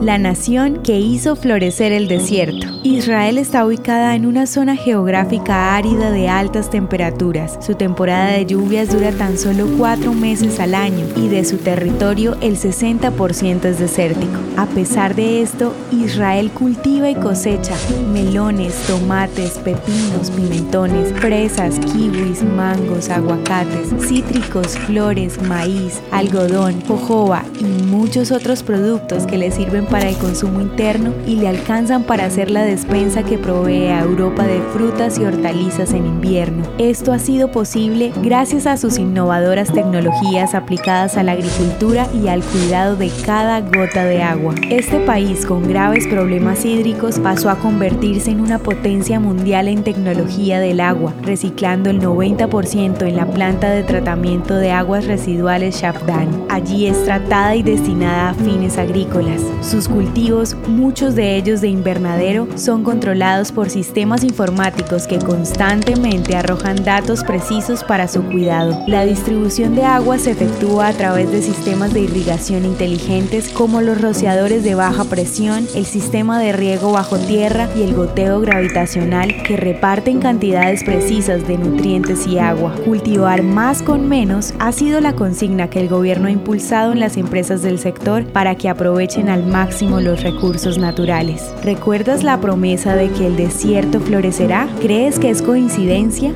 la nación que hizo florecer el desierto. Israel está ubicada en una zona geográfica árida de altas temperaturas. Su temporada de lluvias dura tan solo cuatro meses al año y de su territorio el 60% es desértico. A pesar de esto, Israel cultiva y cosecha melones, tomates, pepinos, pimentones, fresas, kiwis, mangos, aguacates, cítricos, flores, maíz, algodón, jojoba y muchos otros productos que le sirven para el consumo interno y le alcanzan para hacer la despensa que provee a Europa de frutas y hortalizas en invierno. Esto ha sido posible gracias a sus innovadoras tecnologías aplicadas a la agricultura y al cuidado de cada gota de agua. Este país con graves problemas hídricos pasó a convertirse en una potencia mundial en tecnología del agua, reciclando el 90% en la planta de tratamiento de aguas residuales Shafdan. Allí es tratada y destinada a fines agrícolas. Sus cultivos, muchos de ellos de invernadero, son controlados por sistemas informáticos que constantemente arrojan datos precisos para su cuidado. La distribución de agua se efectúa a través de sistemas de irrigación inteligentes como los rociadores de baja presión, el sistema de riego bajo tierra y el goteo gravitacional que reparten cantidades precisas de nutrientes y agua. Cultivar más con menos ha sido la consigna que el gobierno ha impulsado en las empresas del sector para que aprovechen al máximo máximo los recursos naturales. ¿Recuerdas la promesa de que el desierto florecerá? ¿Crees que es coincidencia?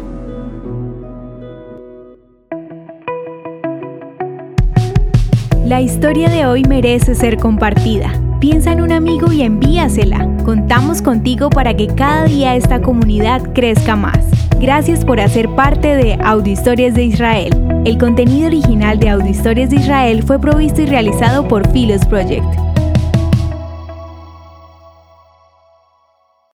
La historia de hoy merece ser compartida. Piensa en un amigo y envíasela. Contamos contigo para que cada día esta comunidad crezca más. Gracias por hacer parte de Audio Historias de Israel. El contenido original de Audio Historias de Israel fue provisto y realizado por Philos Project.